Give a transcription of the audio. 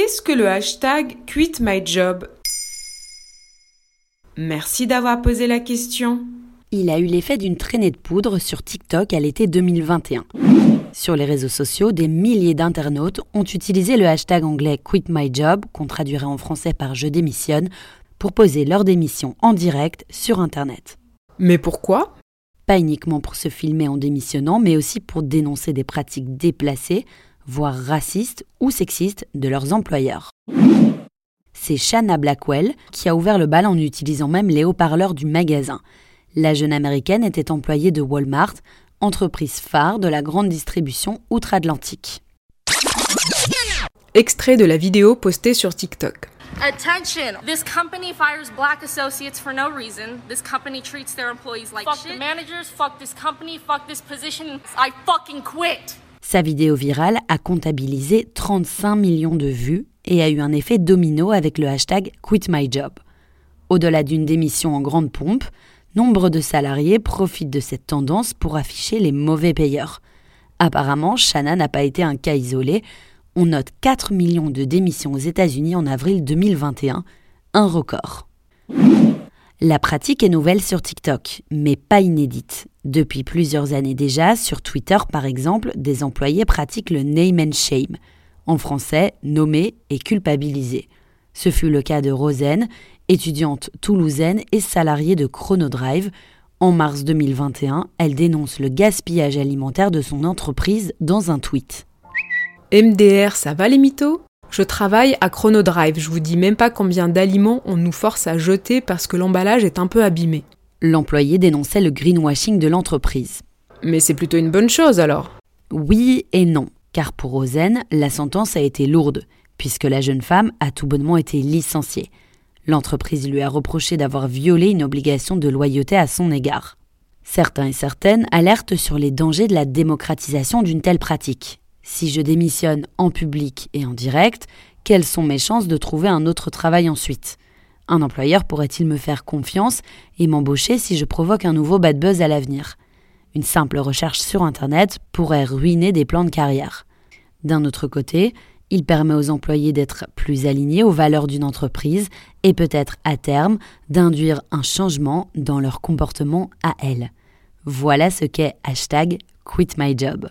Qu'est-ce que le hashtag QuitMyJob Merci d'avoir posé la question. Il a eu l'effet d'une traînée de poudre sur TikTok à l'été 2021. Sur les réseaux sociaux, des milliers d'internautes ont utilisé le hashtag anglais QuitMyJob, qu'on traduirait en français par Je démissionne, pour poser leur démission en direct sur Internet. Mais pourquoi? Pas uniquement pour se filmer en démissionnant, mais aussi pour dénoncer des pratiques déplacées, voire racistes ou sexistes de leurs employeurs. C'est Shanna Blackwell qui a ouvert le bal en utilisant même les haut-parleurs du magasin. La jeune américaine était employée de Walmart, entreprise phare de la grande distribution outre-Atlantique. Extrait de la vidéo postée sur TikTok. Attention! This company fires black associates for no reason. This company treats their employees like fuck the managers, fuck this company, fuck this position. I fucking quit! Sa vidéo virale a comptabilisé 35 millions de vues et a eu un effet domino avec le hashtag QuitMyJob. Au-delà d'une démission en grande pompe, nombre de salariés profitent de cette tendance pour afficher les mauvais payeurs. Apparemment, Shanna n'a pas été un cas isolé. On note 4 millions de démissions aux États-Unis en avril 2021, un record. La pratique est nouvelle sur TikTok, mais pas inédite. Depuis plusieurs années déjà, sur Twitter par exemple, des employés pratiquent le name and shame, en français nommer et culpabiliser. Ce fut le cas de Rosen, étudiante toulousaine et salariée de Chronodrive. En mars 2021, elle dénonce le gaspillage alimentaire de son entreprise dans un tweet. MDR, ça va les mythos? Je travaille à Chronodrive, je vous dis même pas combien d'aliments on nous force à jeter parce que l'emballage est un peu abîmé. L'employé dénonçait le greenwashing de l'entreprise. Mais c'est plutôt une bonne chose alors Oui et non, car pour Rosen, la sentence a été lourde, puisque la jeune femme a tout bonnement été licenciée. L'entreprise lui a reproché d'avoir violé une obligation de loyauté à son égard. Certains et certaines alertent sur les dangers de la démocratisation d'une telle pratique. Si je démissionne en public et en direct, quelles sont mes chances de trouver un autre travail ensuite? Un employeur pourrait-il me faire confiance et m'embaucher si je provoque un nouveau bad buzz à l'avenir? Une simple recherche sur Internet pourrait ruiner des plans de carrière. D'un autre côté, il permet aux employés d'être plus alignés aux valeurs d'une entreprise et peut-être à terme d'induire un changement dans leur comportement à elle. Voilà ce qu'est hashtag QuitMyJob.